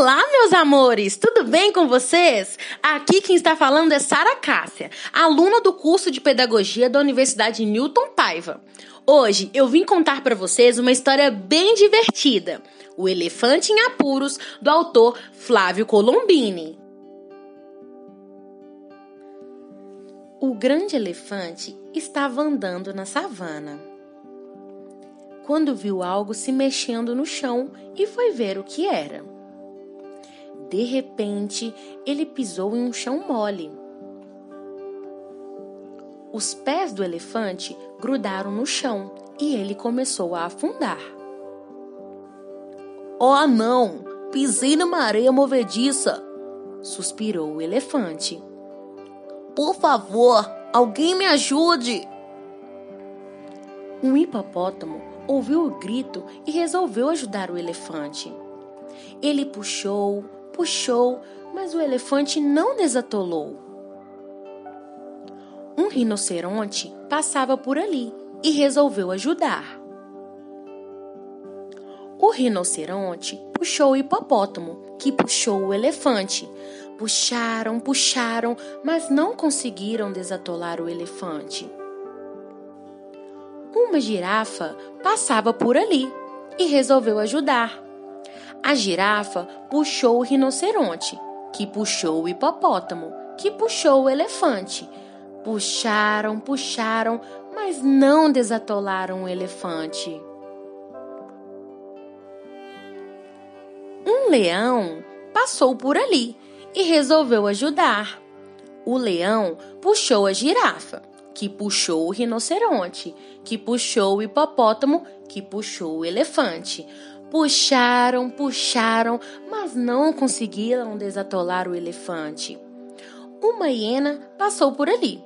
Olá, meus amores! Tudo bem com vocês? Aqui quem está falando é Sara Cássia, aluna do curso de Pedagogia da Universidade Newton Paiva. Hoje eu vim contar para vocês uma história bem divertida: O Elefante em Apuros, do autor Flávio Colombini. O grande elefante estava andando na savana. Quando viu algo se mexendo no chão e foi ver o que era. De repente, ele pisou em um chão mole. Os pés do elefante grudaram no chão e ele começou a afundar. Oh, não! Pisei numa areia movediça! suspirou o elefante. Por favor, alguém me ajude! Um hipopótamo ouviu o grito e resolveu ajudar o elefante. Ele puxou, puxou, mas o elefante não desatolou. Um rinoceronte passava por ali e resolveu ajudar. O rinoceronte puxou o hipopótamo, que puxou o elefante. Puxaram, puxaram, mas não conseguiram desatolar o elefante. Uma girafa passava por ali e resolveu ajudar. A girafa puxou o rinoceronte, que puxou o hipopótamo, que puxou o elefante. Puxaram, puxaram, mas não desatolaram o elefante. Um leão passou por ali e resolveu ajudar. O leão puxou a girafa, que puxou o rinoceronte, que puxou o hipopótamo, que puxou o elefante. Puxaram, puxaram, mas não conseguiram desatolar o elefante. Uma hiena passou por ali,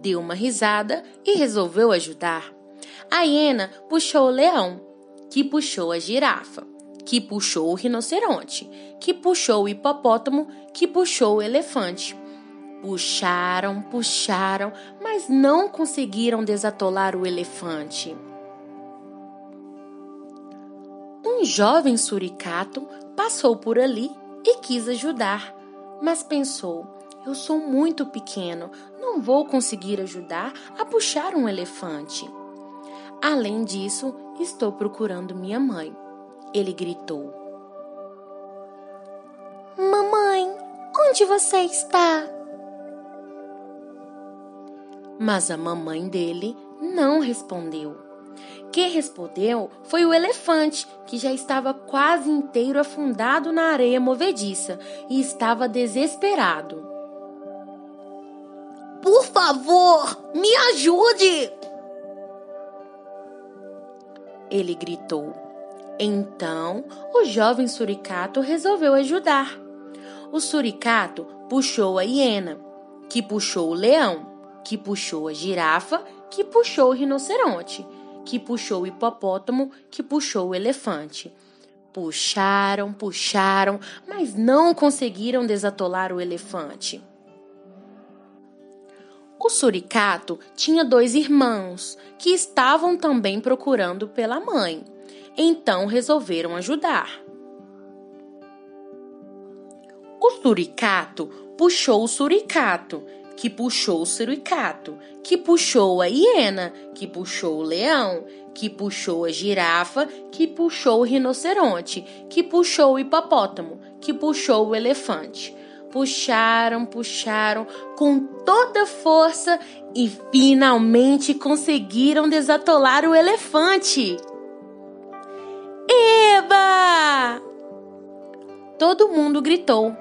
deu uma risada e resolveu ajudar. A hiena puxou o leão, que puxou a girafa, que puxou o rinoceronte, que puxou o hipopótamo, que puxou o elefante. Puxaram, puxaram, mas não conseguiram desatolar o elefante. Um jovem suricato passou por ali e quis ajudar, mas pensou: eu sou muito pequeno, não vou conseguir ajudar a puxar um elefante. Além disso, estou procurando minha mãe. Ele gritou: Mamãe, onde você está? Mas a mamãe dele não respondeu. Quem respondeu foi o elefante, que já estava quase inteiro afundado na areia movediça e estava desesperado. Por favor, me ajude! Ele gritou. Então, o jovem suricato resolveu ajudar. O suricato puxou a hiena, que puxou o leão, que puxou a girafa, que puxou o rinoceronte que puxou o hipopótamo, que puxou o elefante. Puxaram, puxaram, mas não conseguiram desatolar o elefante. O suricato tinha dois irmãos que estavam também procurando pela mãe, então resolveram ajudar. O suricato puxou o suricato que puxou o suricato, que puxou a hiena, que puxou o leão, que puxou a girafa, que puxou o rinoceronte, que puxou o hipopótamo, que puxou o elefante. Puxaram, puxaram com toda força e finalmente conseguiram desatolar o elefante. Eba! Todo mundo gritou.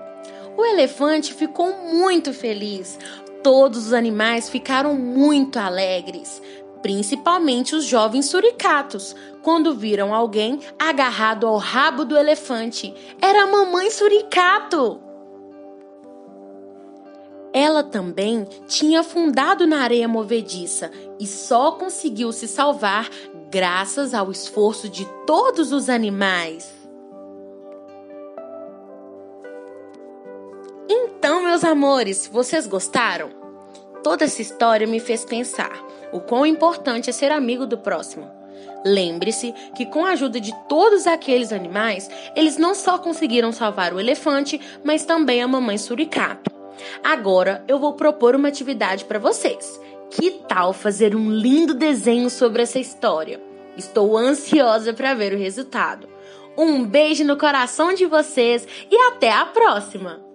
O elefante ficou muito feliz. Todos os animais ficaram muito alegres, principalmente os jovens suricatos, quando viram alguém agarrado ao rabo do elefante. Era a mamãe suricato! Ela também tinha afundado na areia movediça e só conseguiu se salvar graças ao esforço de todos os animais. Meus amores, vocês gostaram? Toda essa história me fez pensar o quão importante é ser amigo do próximo. Lembre-se que, com a ajuda de todos aqueles animais, eles não só conseguiram salvar o elefante, mas também a mamãe suricato. Agora eu vou propor uma atividade para vocês. Que tal fazer um lindo desenho sobre essa história? Estou ansiosa para ver o resultado. Um beijo no coração de vocês e até a próxima!